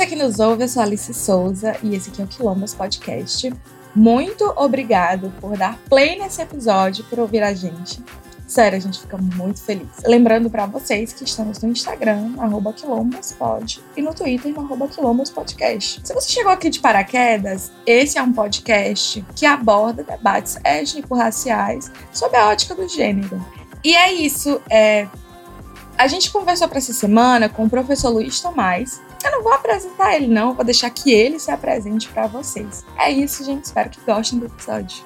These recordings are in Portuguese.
você que nos ouve, eu sou Alice Souza e esse aqui é o Quilombos Podcast. Muito obrigado por dar play nesse episódio, por ouvir a gente. Sério, a gente fica muito feliz. Lembrando para vocês que estamos no Instagram, arroba quilombospod, e no Twitter, no arroba quilombospodcast. Se você chegou aqui de paraquedas, esse é um podcast que aborda debates étnico-raciais sob a ótica do gênero. E é isso. É... A gente conversou para essa semana com o professor Luiz Tomás. Eu não vou apresentar ele, não, vou deixar que ele se apresente para vocês. É isso, gente. Espero que gostem do episódio.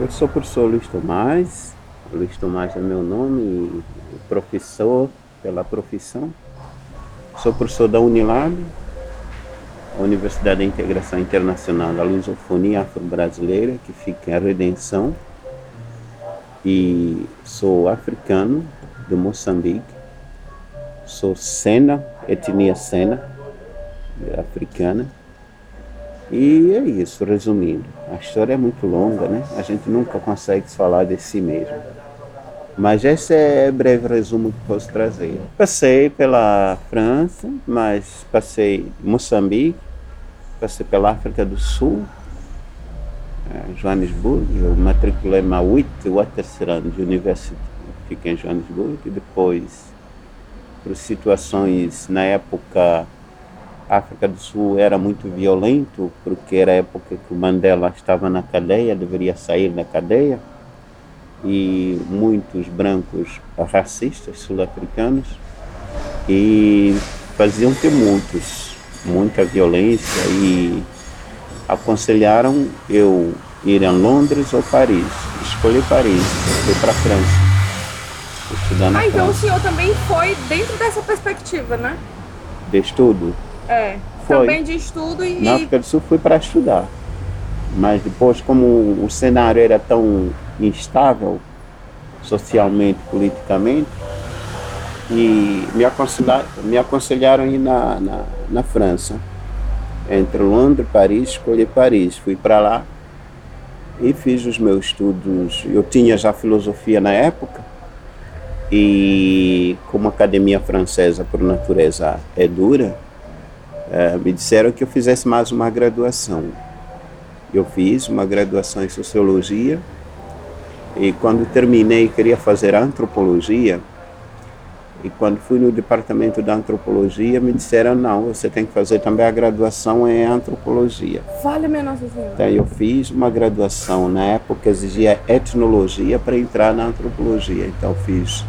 Eu sou o professor Luiz Tomás. Luiz Tomás é meu nome, professor pela profissão. Sou professor da Unilab, Universidade da Integração Internacional da Lusofonia Afro-Brasileira, que fica em Redenção. E sou africano, do Moçambique. Sou Sena, etnia Sena, africana. E é isso, resumindo. A história é muito longa, né? A gente nunca consegue falar de si mesmo. Mas esse é breve resumo que posso trazer. Passei pela França, mas passei Moçambique, passei pela África do Sul, Joanesburgo, eu matriculei na UIT, Waterstrand University, fiquei em Joanesburgo, e depois, por situações na época a África do Sul era muito violento, porque era a época que o Mandela estava na cadeia, deveria sair da cadeia, e muitos brancos racistas sul-africanos e faziam tumultos, muita violência e aconselharam eu ir a Londres ou Paris. Escolhi Paris, fui para a França. Estudar na ah, então França. o senhor também foi dentro dessa perspectiva, né? De estudo? É, foi. também de estudo e... Na África do Sul fui para estudar. Mas depois, como o cenário era tão instável, socialmente, politicamente, e me aconselharam, me aconselharam ir na, na, na França. Entre Londres e Paris, escolhi Paris. Fui para lá e fiz os meus estudos. Eu tinha já filosofia na época, e como a academia francesa, por natureza, é dura, é, me disseram que eu fizesse mais uma graduação. Eu fiz uma graduação em sociologia e quando terminei queria fazer antropologia. E quando fui no departamento da antropologia, me disseram: não, você tem que fazer também a graduação em antropologia. Fale, minha Nossa Senhora. Então, eu fiz uma graduação, na época exigia etnologia para entrar na antropologia. Então, fiz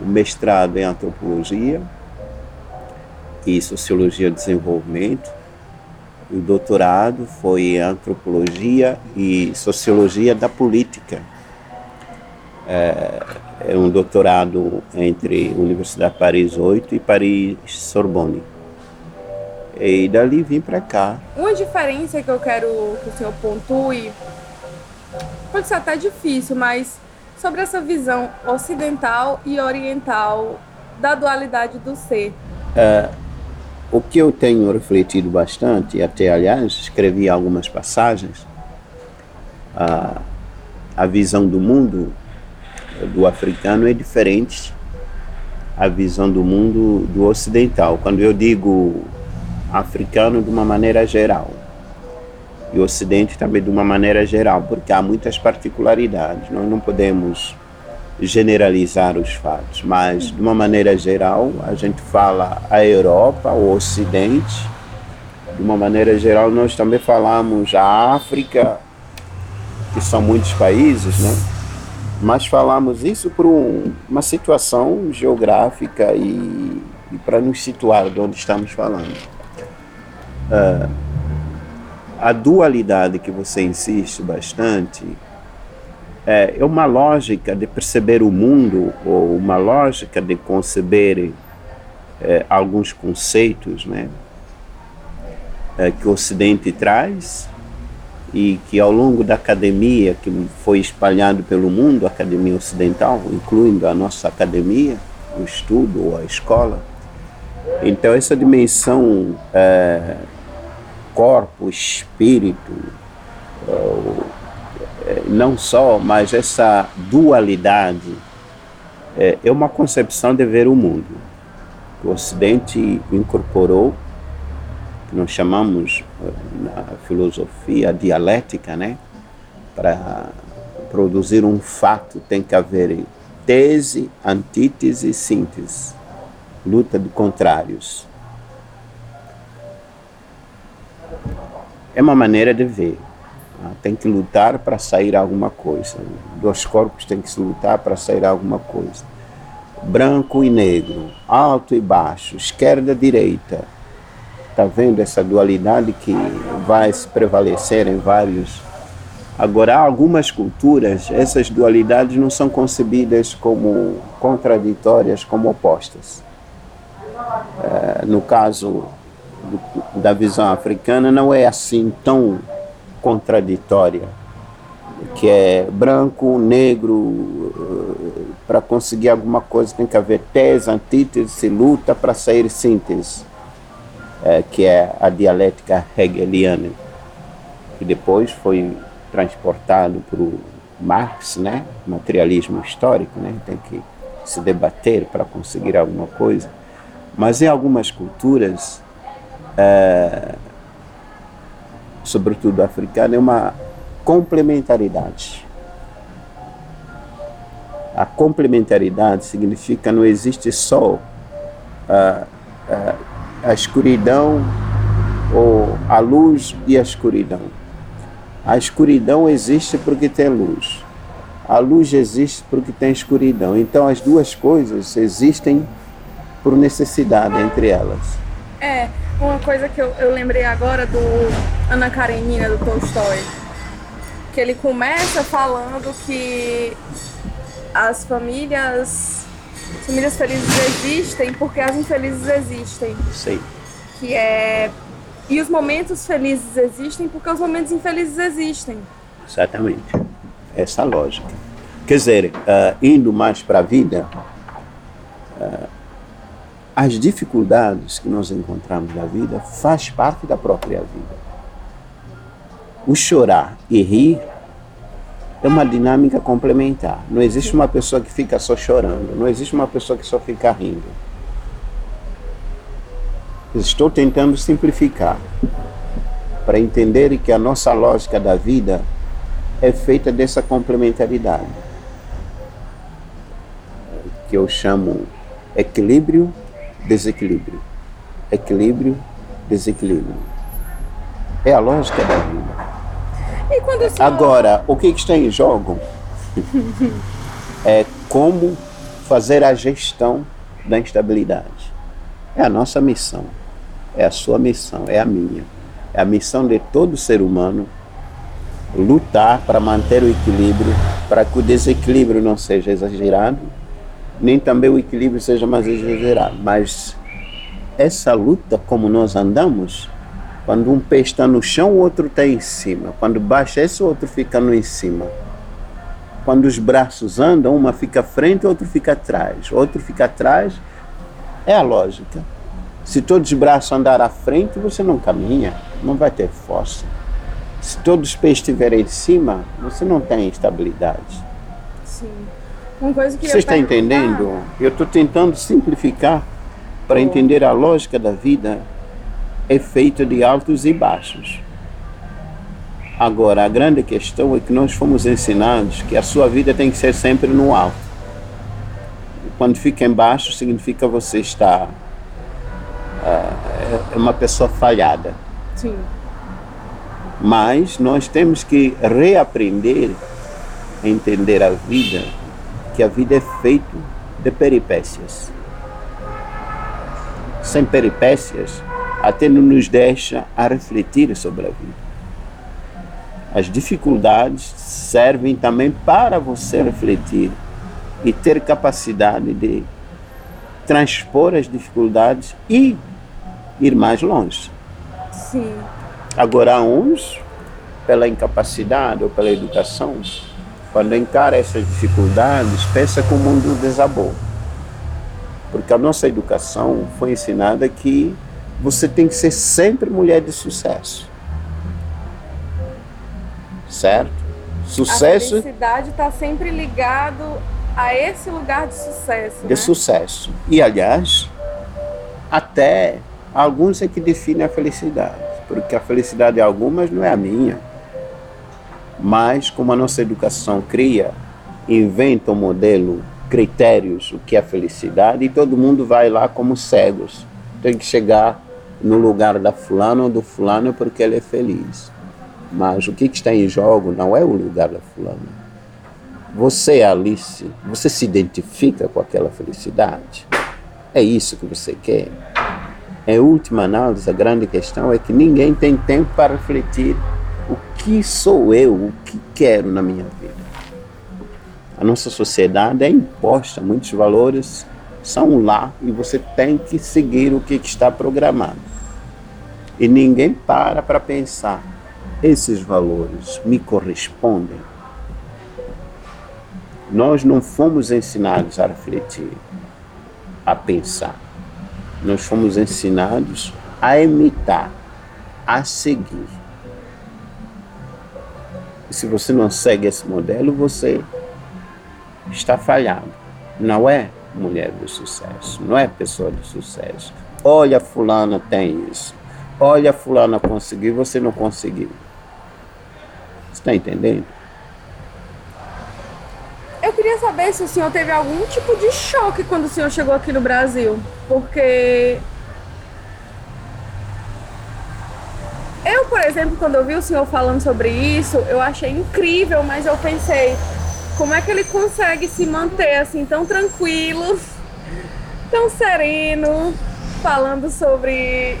o mestrado em antropologia e Sociologia do Desenvolvimento. O doutorado foi em Antropologia e Sociologia da Política. É, é um doutorado entre Universidade Paris 8 e Paris Sorbonne. E dali vim para cá. Uma diferença que eu quero que o senhor pontue, pode ser até difícil, mas sobre essa visão ocidental e oriental da dualidade do ser. É, o que eu tenho refletido bastante, até aliás escrevi algumas passagens, a, a visão do mundo do africano é diferente a visão do mundo do ocidental. Quando eu digo africano de uma maneira geral, e ocidente também de uma maneira geral, porque há muitas particularidades. Nós não podemos generalizar os fatos, mas de uma maneira geral, a gente fala a Europa, o Ocidente, de uma maneira geral, nós também falamos a África, que são muitos países, né? Mas falamos isso por um, uma situação geográfica e, e para nos situar de onde estamos falando. Uh, a dualidade que você insiste bastante é, é uma lógica de perceber o mundo ou uma lógica de conceber é, alguns conceitos né, é, que o Ocidente traz e que ao longo da academia que foi espalhado pelo mundo, a academia ocidental, incluindo a nossa academia, o estudo ou a escola. Então essa dimensão é, corpo, espírito, não só, mas essa dualidade é, é uma concepção de ver o mundo. O Ocidente incorporou, nós chamamos eh, na filosofia dialética, né? Para produzir um fato tem que haver tese, antítese e síntese, luta de contrários. É uma maneira de ver. Ah, tem que lutar para sair alguma coisa. Dois corpos têm que se lutar para sair alguma coisa. Branco e negro, alto e baixo, esquerda e direita. Está vendo essa dualidade que vai se prevalecer em vários. Agora, algumas culturas, essas dualidades não são concebidas como contraditórias, como opostas. É, no caso do, da visão africana, não é assim tão contraditória, que é branco, negro, eh, para conseguir alguma coisa tem que haver tese, antítese, luta para sair síntese, é, que é a dialética hegeliana, que depois foi transportado para o Marx, né, materialismo histórico, né, tem que se debater para conseguir alguma coisa. Mas em algumas culturas, é, sobretudo africana, é uma complementaridade. A complementaridade significa não existe só a, a, a escuridão ou a luz e a escuridão. A escuridão existe porque tem luz. A luz existe porque tem escuridão. Então as duas coisas existem por necessidade entre elas. É, uma coisa que eu, eu lembrei agora do Ana Karenina, do Tolstói, que ele começa falando que as famílias, as famílias felizes existem porque as infelizes existem. Sei. Que é e os momentos felizes existem porque os momentos infelizes existem. Exatamente. Essa lógica. Quer dizer, uh, indo mais para a vida, uh, as dificuldades que nós encontramos na vida faz parte da própria vida. O chorar e rir é uma dinâmica complementar. Não existe uma pessoa que fica só chorando, não existe uma pessoa que só fica rindo. Estou tentando simplificar para entender que a nossa lógica da vida é feita dessa complementaridade, que eu chamo equilíbrio desequilíbrio. Equilíbrio, desequilíbrio. É a lógica da vida. Senhor... Agora, o que está em jogo é como fazer a gestão da instabilidade. É a nossa missão, é a sua missão, é a minha. É a missão de todo ser humano lutar para manter o equilíbrio, para que o desequilíbrio não seja exagerado nem também o equilíbrio seja mais exagerado. Mas essa luta, como nós andamos, quando um pé está no chão, o outro está em cima. Quando baixa esse, o outro fica no em cima. Quando os braços andam, uma fica à frente, o outro fica atrás. O outro fica atrás. É a lógica. Se todos os braços andarem à frente, você não caminha, não vai ter força. Se todos os pés estiverem em cima, você não tem estabilidade. Sim. Uma coisa que Você está entendendo? Eu estou tentando simplificar para entender a lógica da vida é feita de altos e baixos. Agora, a grande questão é que nós fomos ensinados que a sua vida tem que ser sempre no alto. Quando fica embaixo, significa você está uh, é uma pessoa falhada. Sim. Mas nós temos que reaprender a entender a vida que a vida é feita de peripécias. Sem peripécias, até não nos deixa a refletir sobre a vida. As dificuldades servem também para você refletir e ter capacidade de transpor as dificuldades e ir mais longe. Sim. Agora, uns, pela incapacidade ou pela educação, quando encara essas dificuldades, pensa que o mundo desabou. Porque a nossa educação foi ensinada que você tem que ser sempre mulher de sucesso. Certo? Sucesso. A felicidade está sempre ligado a esse lugar de sucesso. De né? sucesso. E, aliás, até alguns é que definem a felicidade, porque a felicidade de algumas não é a minha. Mas, como a nossa educação cria, inventa um modelo, critérios, o que é felicidade, e todo mundo vai lá como cegos. Tem que chegar no lugar da fulana ou do fulano porque ele é feliz. Mas o que, está em jogo não é o lugar da fulana. Você, Alice, você se identifica com aquela felicidade? É isso que você quer? Em última análise, a grande questão é que ninguém tem tempo para refletir o que sou eu, o que quero na minha vida. A nossa sociedade é imposta, muitos valores são lá e você tem que seguir o que está programado. E ninguém para para pensar: esses valores me correspondem? Nós não fomos ensinados a refletir, a pensar. Nós fomos ensinados a imitar, a seguir. E se você não segue esse modelo, você está falhado. Não é mulher de sucesso, não é pessoa de sucesso. Olha, fulana tem isso. Olha, fulana conseguiu, você não conseguiu. Está entendendo? Eu queria saber se o senhor teve algum tipo de choque quando o senhor chegou aqui no Brasil. Porque. Eu, por exemplo, quando eu vi o senhor falando sobre isso, eu achei incrível, mas eu pensei, como é que ele consegue se manter assim tão tranquilo, tão sereno, falando sobre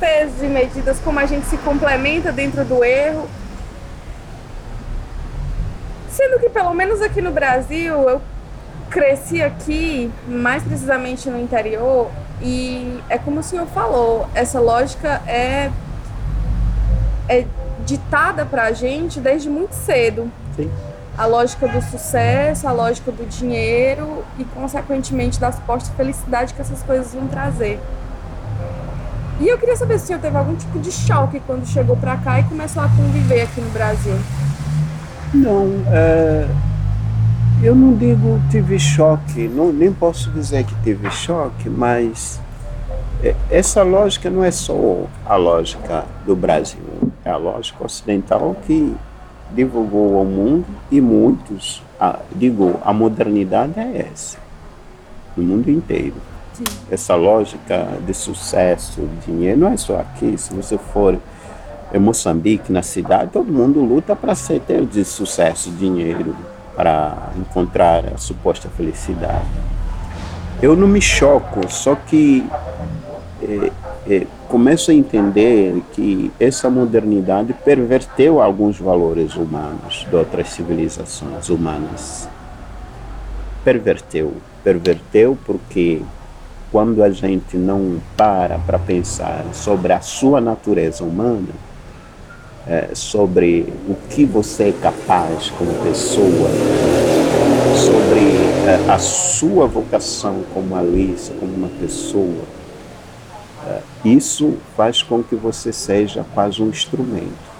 pesos e medidas, como a gente se complementa dentro do erro. Sendo que pelo menos aqui no Brasil eu cresci aqui, mais precisamente no interior, e é como o senhor falou, essa lógica é, é ditada pra gente desde muito cedo. Sim. A lógica do sucesso, a lógica do dinheiro e, consequentemente, da suposta felicidade que essas coisas vão trazer. E eu queria saber se o senhor teve algum tipo de choque quando chegou pra cá e começou a conviver aqui no Brasil. Não, é, eu não digo tive choque, não, nem posso dizer que tive choque, mas é, essa lógica não é só a lógica do Brasil, é a lógica ocidental que divulgou ao mundo e muitos, a, digo, a modernidade é essa, no mundo inteiro. Sim. Essa lógica de sucesso, dinheiro, não é só aqui, se você for em Moçambique, na cidade, todo mundo luta para ser ter de sucesso, dinheiro, para encontrar a suposta felicidade. Eu não me choco, só que é, é, começo a entender que essa modernidade perverteu alguns valores humanos de outras civilizações humanas. Perverteu. Perverteu porque quando a gente não para para pensar sobre a sua natureza humana, é, sobre o que você é capaz como pessoa, sobre é, a sua vocação como Alice, como uma pessoa, isso faz com que você seja quase um instrumento.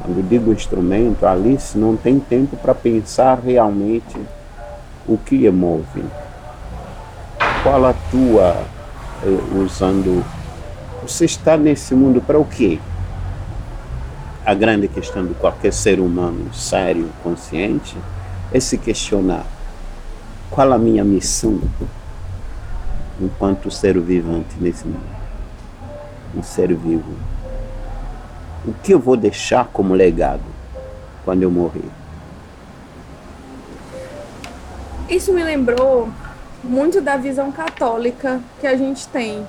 Quando digo instrumento, Alice não tem tempo para pensar realmente o que a move. Qual a tua, usando. Você está nesse mundo para o quê? a grande questão de qualquer ser humano sério, consciente, é se questionar qual a minha missão enquanto ser vivente nesse mundo, um ser vivo. O que eu vou deixar como legado quando eu morrer? Isso me lembrou muito da visão católica que a gente tem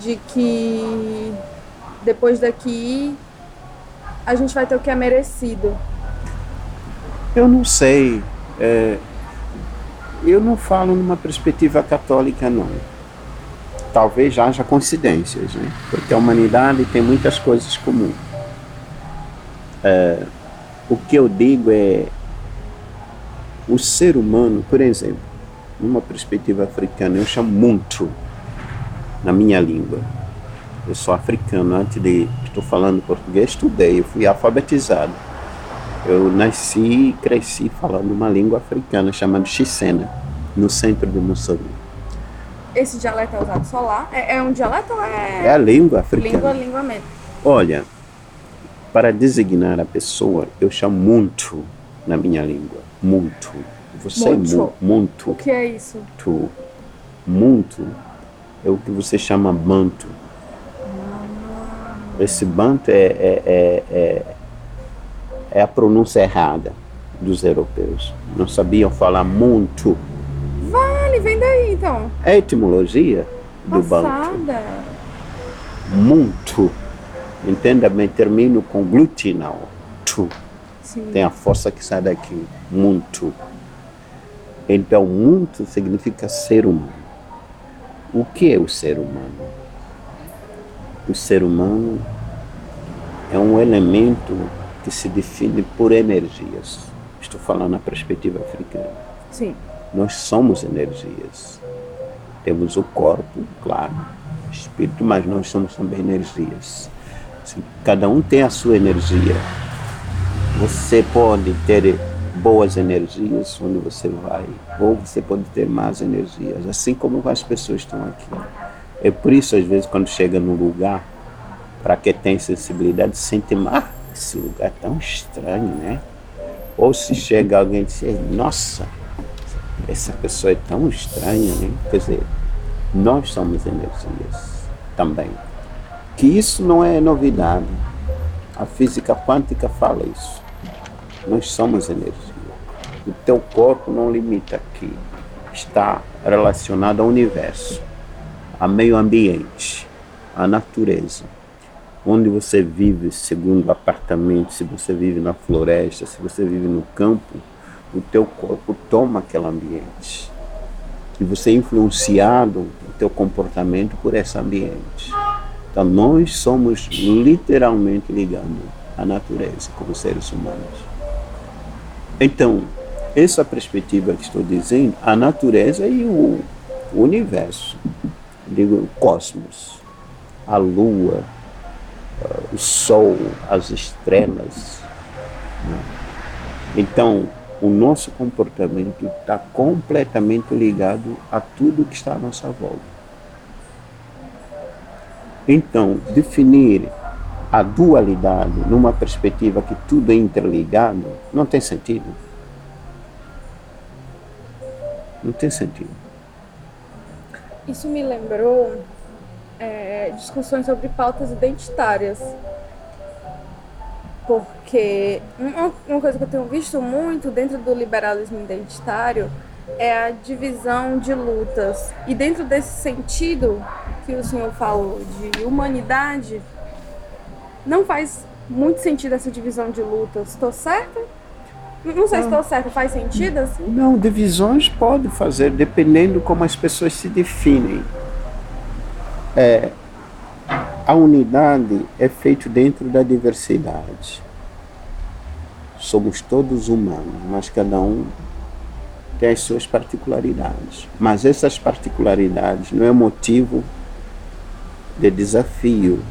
de que depois daqui a gente vai ter o que é merecido? Eu não sei. É, eu não falo numa perspectiva católica, não. Talvez haja coincidências, né? porque a humanidade tem muitas coisas comuns. É, o que eu digo é o ser humano, por exemplo, numa perspectiva africana, eu chamo muito na minha língua eu sou africano, antes de estou falando português, estudei, eu fui alfabetizado. Eu nasci e cresci falando uma língua africana chamada Xicena, no centro de Moçambique. Esse dialeto é usado só lá? É, é um dialeto ou é. É a língua africana. Língua, língua mesmo. Olha, para designar a pessoa, eu chamo muito na minha língua. Muito. Você Muito. é mu muito. O que é isso? Tu. Muito é o que você chama banto. Esse banto é, é, é, é, é a pronúncia errada dos europeus. Não sabiam falar muito. Vale, vem daí então. É a etimologia do. Passada. Muito. Entenda bem, termino com glutinal. Tu. Sim. Tem a força que sai daqui. Muito. Então, muito significa ser humano. O que é o ser humano? O ser humano é um elemento que se define por energias. Estou falando na perspectiva africana. Sim. Nós somos energias. Temos o corpo, claro, espírito, mas nós somos também energias. Assim, cada um tem a sua energia. Você pode ter boas energias onde você vai, ou você pode ter más energias, assim como as pessoas estão aqui. É por isso, às vezes, quando chega num lugar, para quem tem sensibilidade, sente, ah, esse lugar tão estranho, né? Ou se chega alguém e diz, nossa, essa pessoa é tão estranha, né? Quer dizer, nós somos energias também. Que isso não é novidade. A física quântica fala isso. Nós somos energia. O teu corpo não limita aqui. Está relacionado ao universo, ao meio ambiente, à natureza. Onde você vive, segundo o apartamento, se você vive na floresta, se você vive no campo, o teu corpo toma aquele ambiente. E você é influenciado o teu comportamento por esse ambiente. Então nós somos literalmente ligados à natureza como seres humanos. Então, essa perspectiva que estou dizendo, a natureza e o universo, digo, o cosmos, a lua, uh, o sol, as estrelas. Né? Então, o nosso comportamento está completamente ligado a tudo que está à nossa volta. Então, definir a dualidade numa perspectiva que tudo é interligado não tem sentido. Não tem sentido. Isso me lembrou é, discussões sobre pautas identitárias. Porque uma, uma coisa que eu tenho visto muito dentro do liberalismo identitário é a divisão de lutas. E dentro desse sentido que o senhor falou de humanidade, não faz muito sentido essa divisão de lutas. Estou certa? Não sei se estou certa. Faz sentido assim? Não, divisões pode fazer, dependendo como as pessoas se definem. É, a unidade é feita dentro da diversidade. Somos todos humanos, mas cada um tem as suas particularidades. Mas essas particularidades não é motivo de desafio,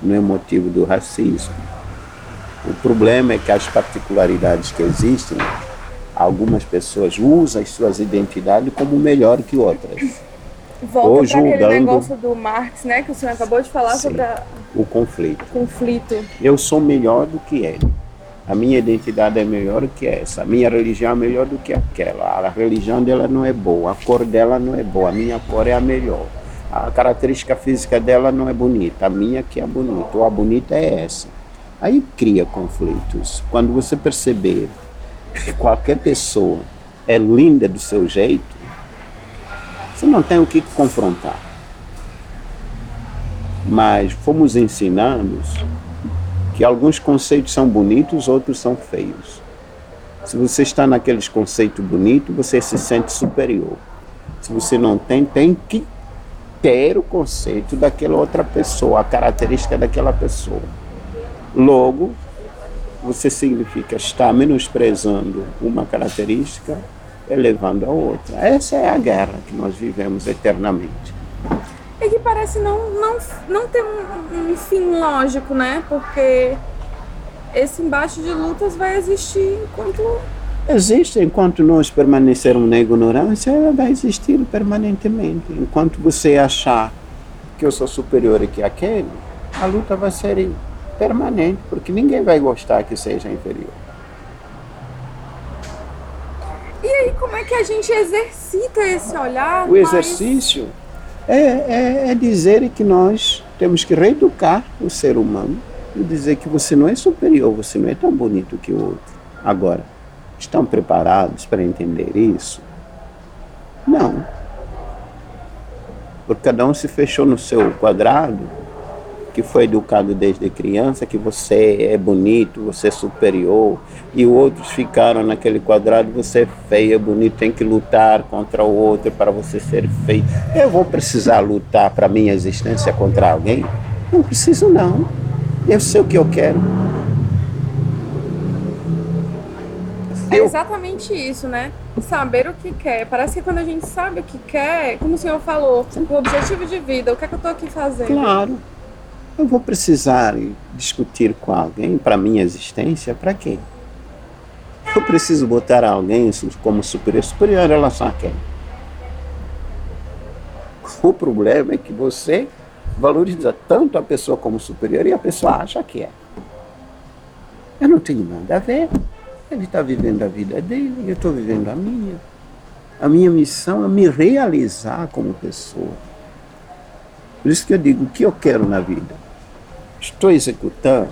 não é motivo do racismo. O problema é que as particularidades que existem, algumas pessoas usam as suas identidades como melhor que outras. Volta Ou julgando- negócio do Marx, né? Que o senhor acabou de falar Sim. sobre a- O conflito. o conflito. Eu sou melhor do que ele. A minha identidade é melhor do que essa. A minha religião é melhor do que aquela. A religião dela não é boa. A cor dela não é boa. A minha cor é a melhor. A característica física dela não é bonita. A minha que é bonita. Ou a bonita é essa. Aí cria conflitos. Quando você perceber que qualquer pessoa é linda do seu jeito, você não tem o que confrontar. Mas fomos ensinados que alguns conceitos são bonitos, outros são feios. Se você está naqueles conceitos bonitos, você se sente superior. Se você não tem, tem que ter o conceito daquela outra pessoa, a característica daquela pessoa. Logo, você significa estar menosprezando uma característica, elevando a outra. Essa é a guerra que nós vivemos eternamente. E que parece não, não, não ter um, um fim lógico, né? Porque esse embate de lutas vai existir enquanto. Existe, enquanto nós permanecermos na ignorância, ela vai existir permanentemente. Enquanto você achar que eu sou superior que aquele, a luta vai ser permanente, porque ninguém vai gostar que seja inferior. E aí, como é que a gente exercita esse olhar? O exercício é, é, é dizer que nós temos que reeducar o ser humano e dizer que você não é superior, você não é tão bonito que o outro. Agora, estão preparados para entender isso? Não. Porque cada um se fechou no seu quadrado que foi educado desde criança que você é bonito, você é superior, e outros ficaram naquele quadrado, você é feio, é bonito, tem que lutar contra o outro para você ser feio. Eu vou precisar lutar para minha existência contra alguém? Não preciso não. Eu sei o que eu quero. É exatamente isso, né? Saber o que quer. Parece que quando a gente sabe o que quer, como o senhor falou, o objetivo de vida, o que é que eu estou aqui fazendo? Claro. Eu vou precisar discutir com alguém para minha existência? Para quê? Eu preciso botar alguém como superior. Superior em relação a quem? O problema é que você valoriza tanto a pessoa como superior e a pessoa acha que é. Eu não tenho nada a ver. Ele está vivendo a vida dele, eu estou vivendo a minha. A minha missão é me realizar como pessoa. Por isso que eu digo o que eu quero na vida. Estou executando.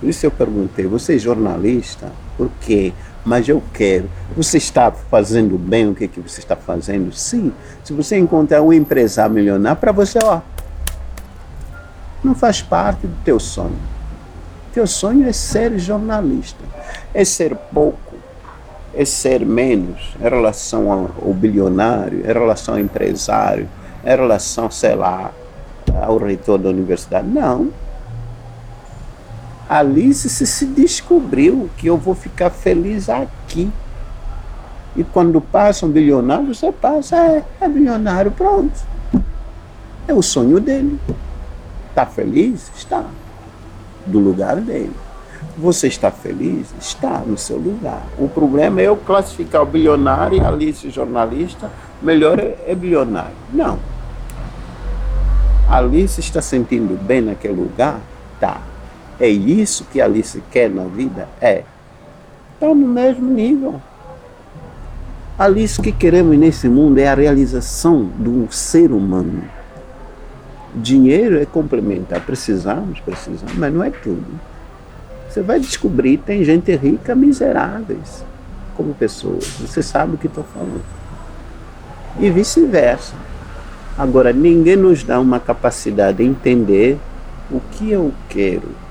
Por isso eu perguntei, você é jornalista? Por quê? Mas eu quero. Você está fazendo bem o que, que você está fazendo? Sim. Se você encontrar um empresário milionário, para você, ó, não faz parte do teu sonho. Teu sonho é ser jornalista. É ser pouco, é ser menos em relação ao bilionário, em relação ao empresário, em relação, sei lá, ao reitor da universidade. Não. Alice se, se descobriu que eu vou ficar feliz aqui. E quando passa um bilionário, você passa, é, é bilionário, pronto. É o sonho dele. Está feliz? Está. Do lugar dele. Você está feliz? Está no seu lugar. O problema é eu classificar o bilionário e Alice jornalista, melhor é, é bilionário. Não. Alice está sentindo bem naquele lugar? Tá. É isso que Alice quer na vida? É. Estão no mesmo nível. Alice, o que queremos nesse mundo é a realização do ser humano. Dinheiro é complementar. Precisamos, precisamos, mas não é tudo. Você vai descobrir tem gente rica miseráveis como pessoas. Você sabe o que estou falando. E vice-versa. Agora, ninguém nos dá uma capacidade de entender o que eu quero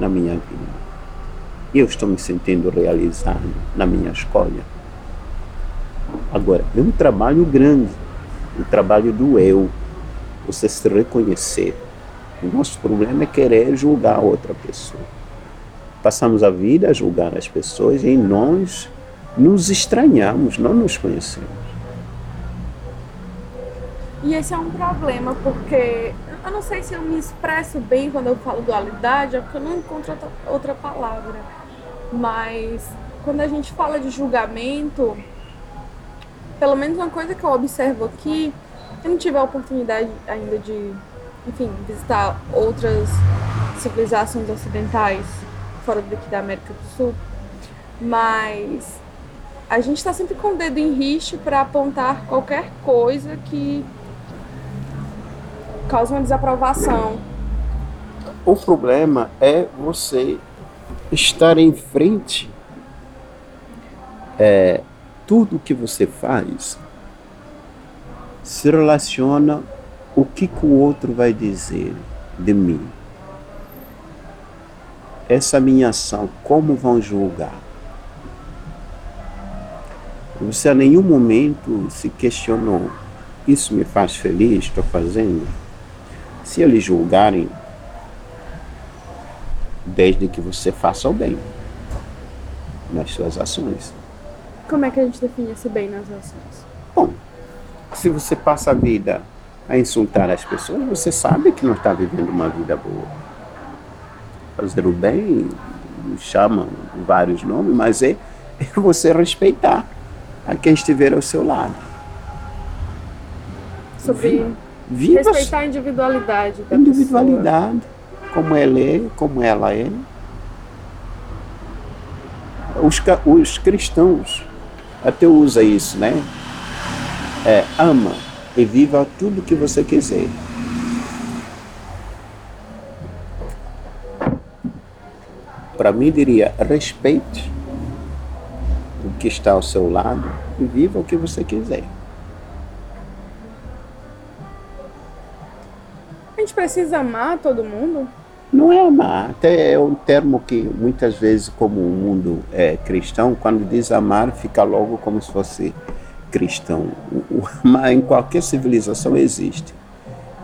na minha vida. Eu estou me sentindo realizado na minha escolha. Agora, é um trabalho grande, o um trabalho do eu, você se reconhecer. O nosso problema é querer julgar outra pessoa. Passamos a vida a julgar as pessoas e nós nos estranhamos, não nos conhecemos. E esse é um problema, porque eu não sei se eu me expresso bem quando eu falo dualidade, é porque eu não encontro outra, palavra. Mas quando a gente fala de julgamento, pelo menos uma coisa que eu observo aqui, eu não tive a oportunidade ainda de, enfim, visitar outras civilizações ocidentais fora daqui da América do Sul, mas a gente está sempre com o dedo em riste para apontar qualquer coisa que causa uma desaprovação. O problema é você estar em frente. É, tudo que você faz se relaciona o que, que o outro vai dizer de mim. Essa minha ação, como vão julgar? Você a nenhum momento se questionou: isso me faz feliz? Estou fazendo? Se eles julgarem, desde que você faça o bem nas suas ações. Como é que a gente define esse bem nas ações? Bom, se você passa a vida a insultar as pessoas, você sabe que não está vivendo uma vida boa. Fazer o bem chamam vários nomes, mas é, é você respeitar a quem estiver ao seu lado. Sobre Respeitar a individualidade da individualidade, pessoa. como ela é, como ela é. Os, os cristãos até usa isso, né? É, ama e viva tudo que você quiser. Para mim, diria: respeite o que está ao seu lado e viva o que você quiser. Gente precisa amar todo mundo? Não é amar, até é um termo que muitas vezes, como o mundo é cristão, quando diz amar, fica logo como se fosse cristão. O, amar em qualquer civilização existe.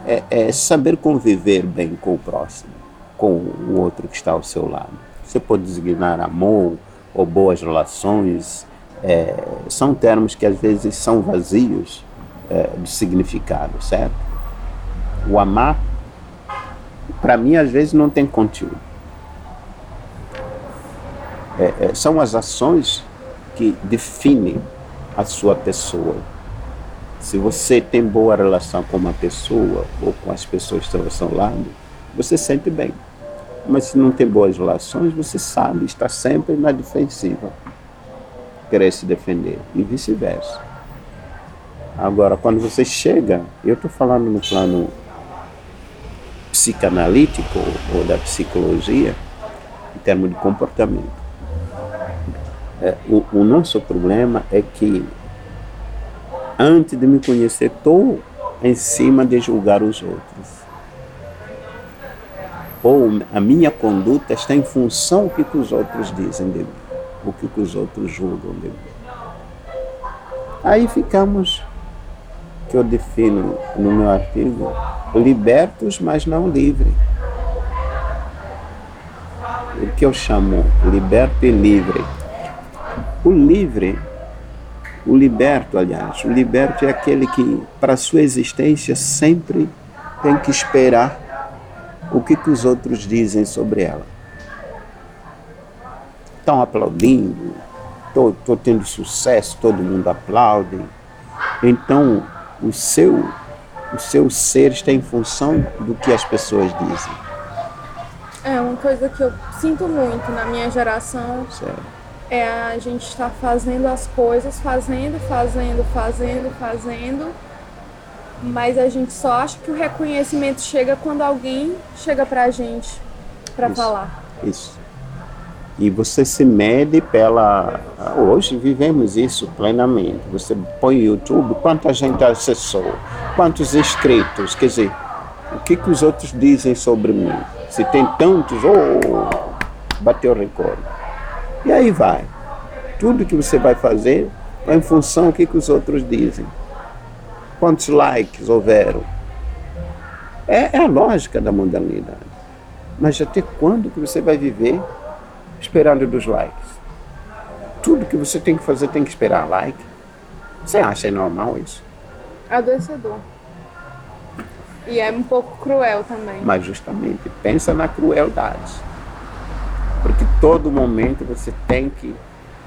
É, é, saber conviver bem com o próximo, com o outro que está ao seu lado. Você pode designar amor ou boas relações, é, são termos que às vezes são vazios é, de significado, certo? O amar para mim, às vezes, não tem conteúdo. É, é, são as ações que definem a sua pessoa. Se você tem boa relação com uma pessoa ou com as pessoas que estão ao seu lado, você sente bem. Mas se não tem boas relações, você sabe, está sempre na defensiva, querer se defender e vice-versa. Agora, quando você chega, eu estou falando no plano psicanalítico ou da psicologia em termos de comportamento. É, o, o, nosso problema é que antes de me conhecer estou em cima de julgar os outros. Ou a minha conduta está em função do que, que os outros dizem de mim, o que, que os outros julgam de mim. Aí ficamos, que eu defino no meu artigo, libertos, mas não livres. O que eu chamo liberto e livre. O livre, o liberto, aliás, o liberto é aquele que, para sua existência, sempre tem que esperar o que, que os outros dizem sobre ela. Estão aplaudindo, estou tendo sucesso, todo mundo aplaude. Então, o seu o seu ser está em função do que as pessoas dizem. É uma coisa que eu sinto muito na minha geração. Certo. É a gente estar tá fazendo as coisas, fazendo, fazendo, fazendo, fazendo, mas a gente só acha que o reconhecimento chega quando alguém chega pra gente para falar. Isso. E você se mede pela. Hoje vivemos isso plenamente. Você põe no YouTube, quanta gente acessou, quantos inscritos, quer dizer, o que, que os outros dizem sobre mim? Se tem tantos, oh, bateu o recorde. E aí vai. Tudo que você vai fazer é em função do que, que os outros dizem. Quantos likes houveram? É, é a lógica da modernidade. Mas até quando que você vai viver esperando dos likes. Tudo que você tem que fazer tem que esperar like. Você acha normal isso? Adoecedor. E é um pouco cruel também. Mas justamente, pensa na crueldade. Porque todo momento você tem que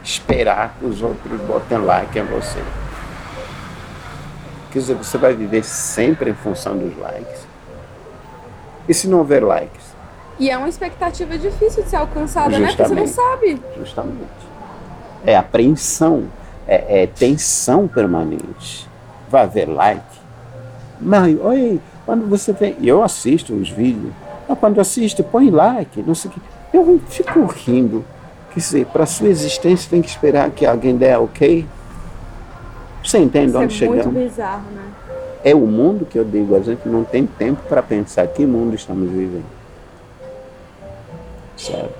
esperar que os outros botem like em você. Quer dizer, você vai viver sempre em função dos likes. E se não houver likes? E é uma expectativa difícil de ser alcançada, Justamente. né? Porque você não sabe. Justamente. É apreensão, é, é tensão permanente. Vai haver like. Mãe, oi, quando você vem. Eu assisto os vídeos. Ah, quando assisto, põe like, não sei o que. Eu fico rindo. Quer dizer, para sua existência tem que esperar que alguém dê ok. Você entende Isso onde é chegamos? É muito bizarro, né? É o mundo que eu digo, a gente não tem tempo para pensar que mundo estamos vivendo. Certo?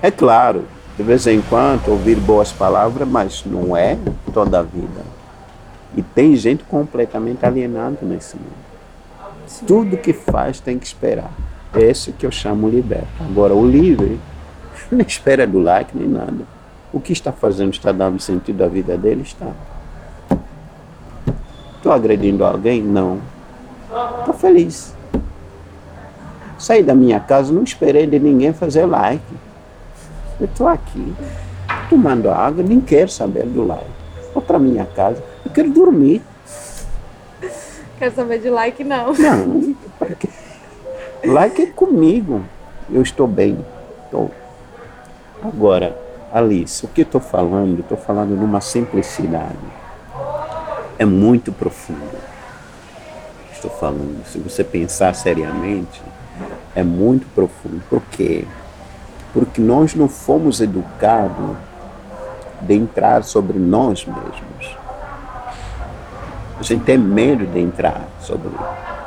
É claro, de vez em quando ouvir boas palavras, mas não é toda a vida. E tem gente completamente alienada nesse mundo. Sim. Tudo que faz tem que esperar. É esse que eu chamo liberto. Agora, o livre não espera do like nem nada. O que está fazendo está dando sentido à vida dele? Está. Estou agredindo alguém? Não. Estou feliz. Saí da minha casa, não esperei de ninguém fazer like. Eu estou aqui, tomando água, nem quero saber do like. Vou para minha casa, eu quero dormir. Quero saber de like, não. Não, porque like é comigo. Eu estou bem. Estou. Agora, Alice, o que estou falando? Estou falando numa simplicidade. É muito profundo. Estou falando. Se você pensar seriamente, é muito profundo. Por quê? Porque nós não fomos educados de entrar sobre nós mesmos. A gente tem medo de entrar sobre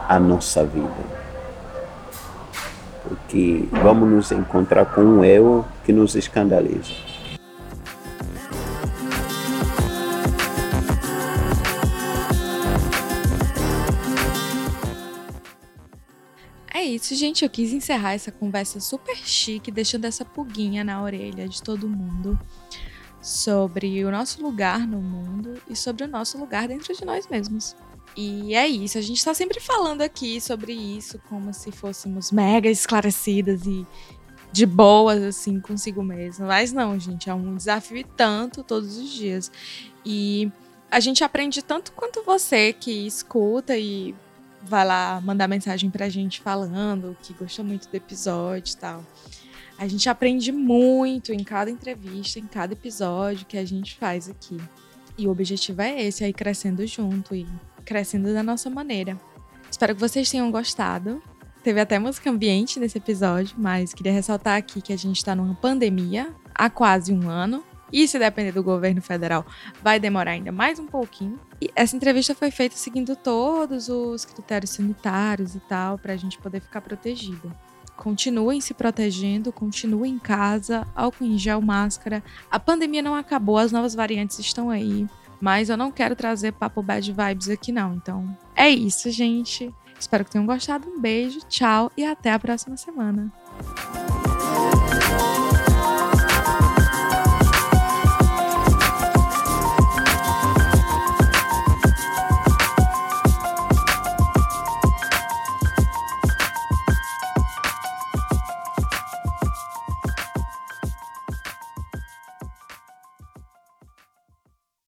a nossa vida. Porque vamos nos encontrar com um eu que nos escandaliza. Isso, gente. Eu quis encerrar essa conversa super chique, deixando essa pulguinha na orelha de todo mundo sobre o nosso lugar no mundo e sobre o nosso lugar dentro de nós mesmos. E é isso, a gente está sempre falando aqui sobre isso como se fôssemos mega esclarecidas e de boas, assim, consigo mesmo. Mas não, gente, é um desafio tanto todos os dias. E a gente aprende tanto quanto você que escuta e vai lá mandar mensagem pra gente falando que gostou muito do episódio e tal. A gente aprende muito em cada entrevista, em cada episódio que a gente faz aqui. E o objetivo é esse, aí crescendo junto e crescendo da nossa maneira. Espero que vocês tenham gostado. Teve até música ambiente nesse episódio, mas queria ressaltar aqui que a gente está numa pandemia há quase um ano. E se depender do governo federal, vai demorar ainda mais um pouquinho. E essa entrevista foi feita seguindo todos os critérios sanitários e tal, para a gente poder ficar protegido. Continuem se protegendo, continuem em casa, álcool em gel, máscara. A pandemia não acabou, as novas variantes estão aí. Mas eu não quero trazer papo bad vibes aqui, não. Então, é isso, gente. Espero que tenham gostado. Um beijo, tchau e até a próxima semana.